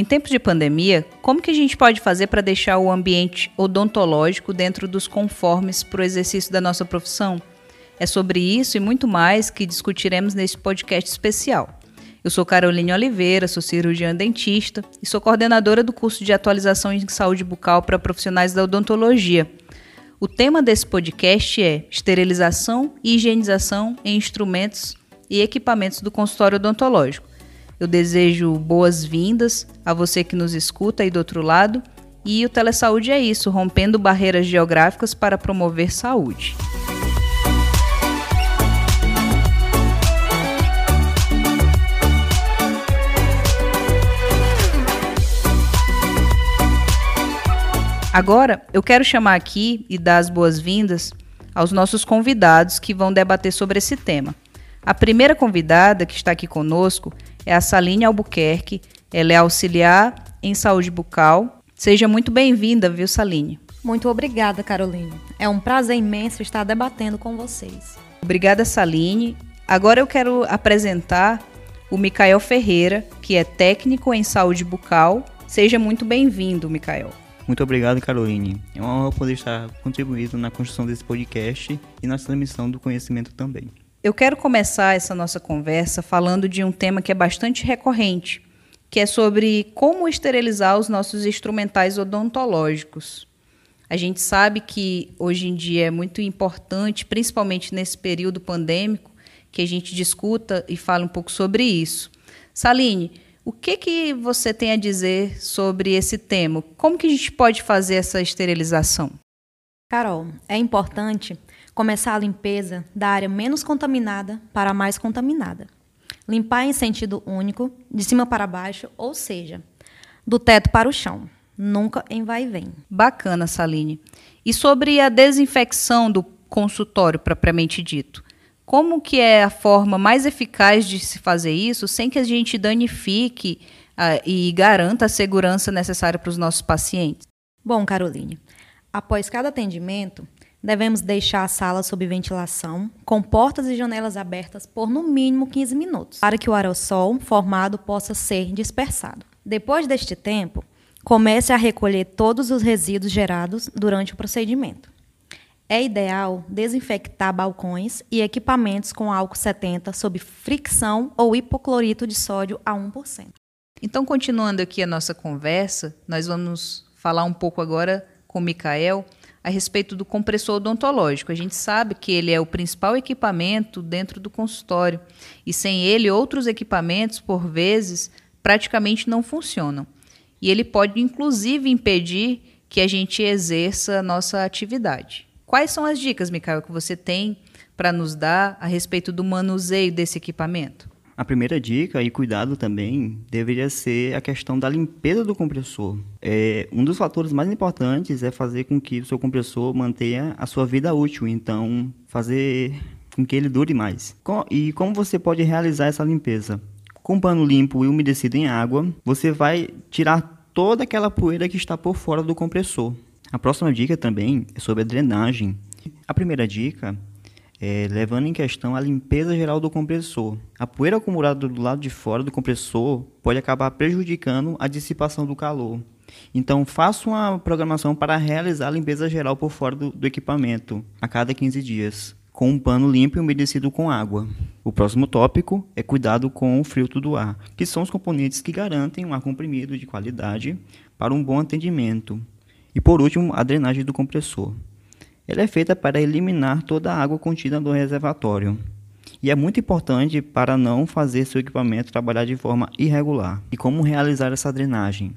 Em tempos de pandemia, como que a gente pode fazer para deixar o ambiente odontológico dentro dos conformes para o exercício da nossa profissão? É sobre isso e muito mais que discutiremos neste podcast especial. Eu sou Caroline Oliveira, sou cirurgiã dentista e sou coordenadora do curso de atualização em saúde bucal para profissionais da odontologia. O tema desse podcast é esterilização e higienização em instrumentos e equipamentos do consultório odontológico. Eu desejo boas-vindas a você que nos escuta aí do outro lado. E o Telesaúde é isso, rompendo barreiras geográficas para promover saúde. Agora, eu quero chamar aqui e dar as boas-vindas aos nossos convidados que vão debater sobre esse tema. A primeira convidada que está aqui conosco é a Saline Albuquerque. Ela é auxiliar em saúde bucal. Seja muito bem-vinda, viu, Saline? Muito obrigada, Caroline. É um prazer imenso estar debatendo com vocês. Obrigada, Saline. Agora eu quero apresentar o Micael Ferreira, que é técnico em saúde bucal. Seja muito bem-vindo, Micael. Muito obrigado, Caroline. É uma honra poder estar contribuindo na construção desse podcast e na transmissão do conhecimento também. Eu quero começar essa nossa conversa falando de um tema que é bastante recorrente, que é sobre como esterilizar os nossos instrumentais odontológicos. A gente sabe que hoje em dia é muito importante, principalmente nesse período pandêmico, que a gente discuta e fale um pouco sobre isso. Saline, o que, que você tem a dizer sobre esse tema? Como que a gente pode fazer essa esterilização? Carol, é importante começar a limpeza da área menos contaminada para a mais contaminada. Limpar em sentido único, de cima para baixo, ou seja, do teto para o chão, nunca em vai e vem. Bacana, Saline. E sobre a desinfecção do consultório propriamente dito? Como que é a forma mais eficaz de se fazer isso sem que a gente danifique uh, e garanta a segurança necessária para os nossos pacientes? Bom, Caroline, após cada atendimento, Devemos deixar a sala sob ventilação, com portas e janelas abertas por no mínimo 15 minutos, para que o aerossol formado possa ser dispersado. Depois deste tempo, comece a recolher todos os resíduos gerados durante o procedimento. É ideal desinfectar balcões e equipamentos com álcool 70 sob fricção ou hipoclorito de sódio a 1%. Então, continuando aqui a nossa conversa, nós vamos falar um pouco agora com o Mikael a respeito do compressor odontológico. A gente sabe que ele é o principal equipamento dentro do consultório e sem ele outros equipamentos, por vezes, praticamente não funcionam. E ele pode inclusive impedir que a gente exerça a nossa atividade. Quais são as dicas, Micael, que você tem para nos dar a respeito do manuseio desse equipamento? A primeira dica e cuidado também deveria ser a questão da limpeza do compressor. É, um dos fatores mais importantes é fazer com que o seu compressor mantenha a sua vida útil, então fazer com que ele dure mais. E como você pode realizar essa limpeza? Com um pano limpo e umedecido em água, você vai tirar toda aquela poeira que está por fora do compressor. A próxima dica também é sobre a drenagem. A primeira dica é, levando em questão a limpeza geral do compressor. A poeira acumulada do lado de fora do compressor pode acabar prejudicando a dissipação do calor. Então, faça uma programação para realizar a limpeza geral por fora do, do equipamento a cada 15 dias, com um pano limpo e umedecido com água. O próximo tópico é cuidado com o filtro do ar, que são os componentes que garantem um ar comprimido de qualidade para um bom atendimento. E por último, a drenagem do compressor. Ela é feita para eliminar toda a água contida no reservatório. E é muito importante para não fazer seu equipamento trabalhar de forma irregular. E como realizar essa drenagem?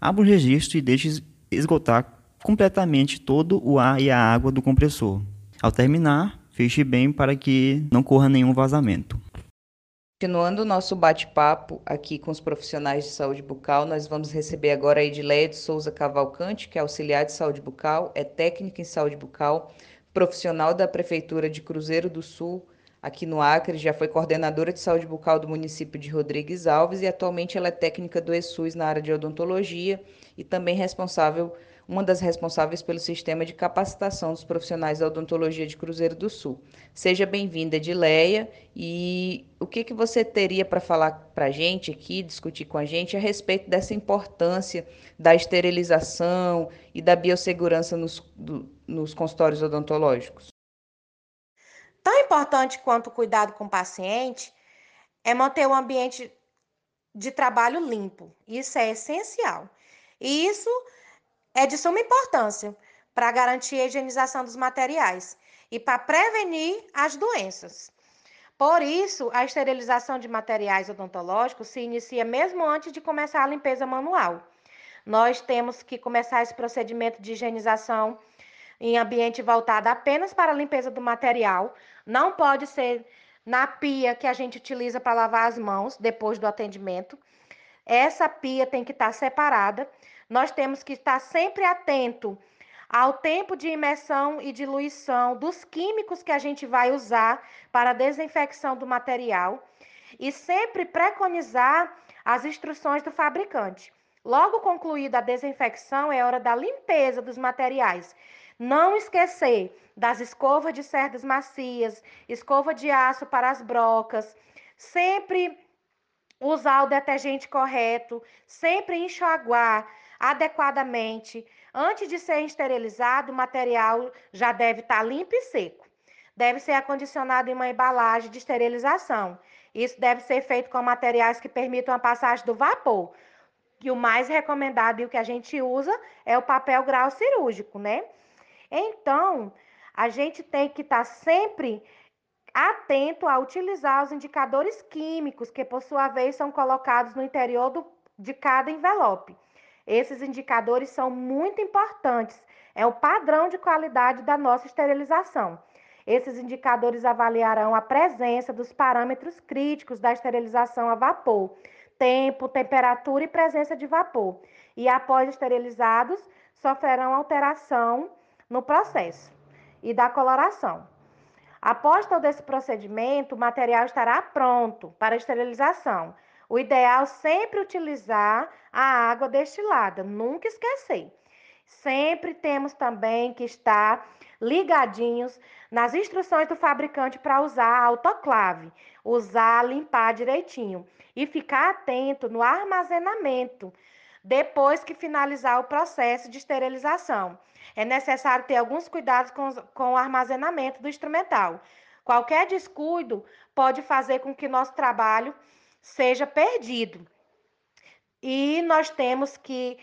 Abra o registro e deixe esgotar completamente todo o ar e a água do compressor. Ao terminar, feche bem para que não corra nenhum vazamento. Continuando o nosso bate-papo aqui com os profissionais de saúde bucal, nós vamos receber agora a Edileia de Souza Cavalcante, que é auxiliar de saúde bucal, é técnica em saúde bucal, profissional da Prefeitura de Cruzeiro do Sul, aqui no Acre, já foi coordenadora de saúde bucal do município de Rodrigues Alves e atualmente ela é técnica do ESUS na área de odontologia e também responsável uma das responsáveis pelo sistema de capacitação dos profissionais da odontologia de Cruzeiro do Sul. Seja bem-vinda, Edileia, e o que, que você teria para falar para a gente aqui, discutir com a gente a respeito dessa importância da esterilização e da biossegurança nos, do, nos consultórios odontológicos? Tão importante quanto o cuidado com o paciente é manter o ambiente de trabalho limpo. Isso é essencial. E isso é de suma importância para garantir a higienização dos materiais e para prevenir as doenças. Por isso, a esterilização de materiais odontológicos se inicia mesmo antes de começar a limpeza manual. Nós temos que começar esse procedimento de higienização em ambiente voltado apenas para a limpeza do material. Não pode ser na pia que a gente utiliza para lavar as mãos depois do atendimento. Essa pia tem que estar separada. Nós temos que estar sempre atento ao tempo de imersão e diluição dos químicos que a gente vai usar para a desinfecção do material e sempre preconizar as instruções do fabricante. Logo concluída a desinfecção, é hora da limpeza dos materiais. Não esquecer das escovas de cerdas macias, escova de aço para as brocas, sempre usar o detergente correto, sempre enxaguar adequadamente. Antes de ser esterilizado, o material já deve estar limpo e seco. Deve ser acondicionado em uma embalagem de esterilização. Isso deve ser feito com materiais que permitam a passagem do vapor. E o mais recomendado e o que a gente usa é o papel grau cirúrgico, né? Então, a gente tem que estar tá sempre atento a utilizar os indicadores químicos, que por sua vez são colocados no interior do, de cada envelope. Esses indicadores são muito importantes, é o padrão de qualidade da nossa esterilização. Esses indicadores avaliarão a presença dos parâmetros críticos da esterilização a vapor, tempo, temperatura e presença de vapor. E após esterilizados, sofrerão alteração no processo e da coloração. Após todo esse procedimento, o material estará pronto para esterilização. O ideal sempre utilizar a água destilada, nunca esquecer. Sempre temos também que estar ligadinhos nas instruções do fabricante para usar a autoclave, usar, limpar direitinho e ficar atento no armazenamento depois que finalizar o processo de esterilização. É necessário ter alguns cuidados com, com o armazenamento do instrumental. Qualquer descuido pode fazer com que nosso trabalho seja perdido. E nós temos que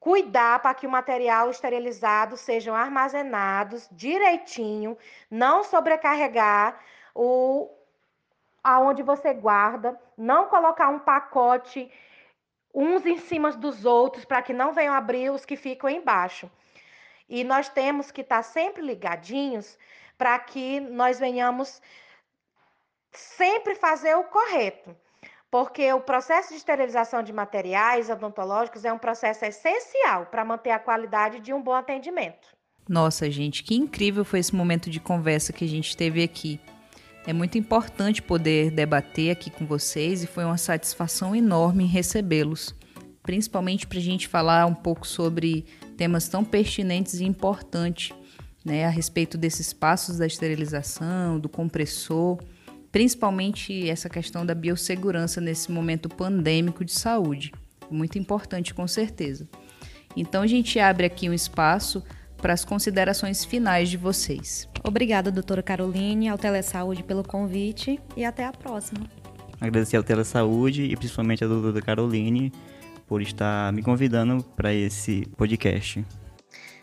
cuidar para que o material esterilizado sejam armazenados direitinho, não sobrecarregar o aonde você guarda, não colocar um pacote uns em cima dos outros para que não venham abrir os que ficam embaixo. E nós temos que estar tá sempre ligadinhos para que nós venhamos sempre fazer o correto. Porque o processo de esterilização de materiais odontológicos é um processo essencial para manter a qualidade de um bom atendimento. Nossa, gente, que incrível foi esse momento de conversa que a gente teve aqui. É muito importante poder debater aqui com vocês e foi uma satisfação enorme recebê-los, principalmente para a gente falar um pouco sobre temas tão pertinentes e importantes né, a respeito desses passos da esterilização, do compressor, principalmente essa questão da biossegurança nesse momento pandêmico de saúde. Muito importante, com certeza. Então, a gente abre aqui um espaço para as considerações finais de vocês. Obrigada, doutora Caroline, ao Telesaúde pelo convite e até a próxima. Agradecer ao Telesaúde e principalmente à doutora Caroline por estar me convidando para esse podcast.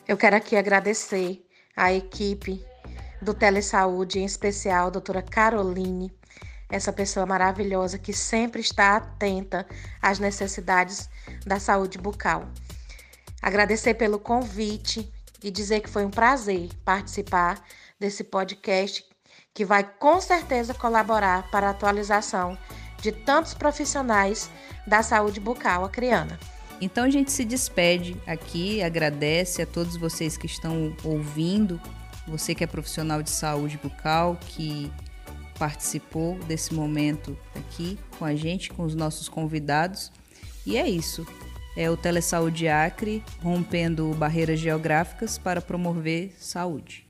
Eu quero aqui agradecer à equipe do Telesaúde, em especial a doutora Caroline, essa pessoa maravilhosa que sempre está atenta às necessidades da saúde bucal. Agradecer pelo convite e dizer que foi um prazer participar desse podcast que vai com certeza colaborar para a atualização de tantos profissionais da saúde bucal acriana. Então a gente se despede aqui, agradece a todos vocês que estão ouvindo, você que é profissional de saúde bucal, que participou desse momento aqui com a gente, com os nossos convidados. E é isso. é o Telesaúde Acre, rompendo barreiras geográficas para promover saúde.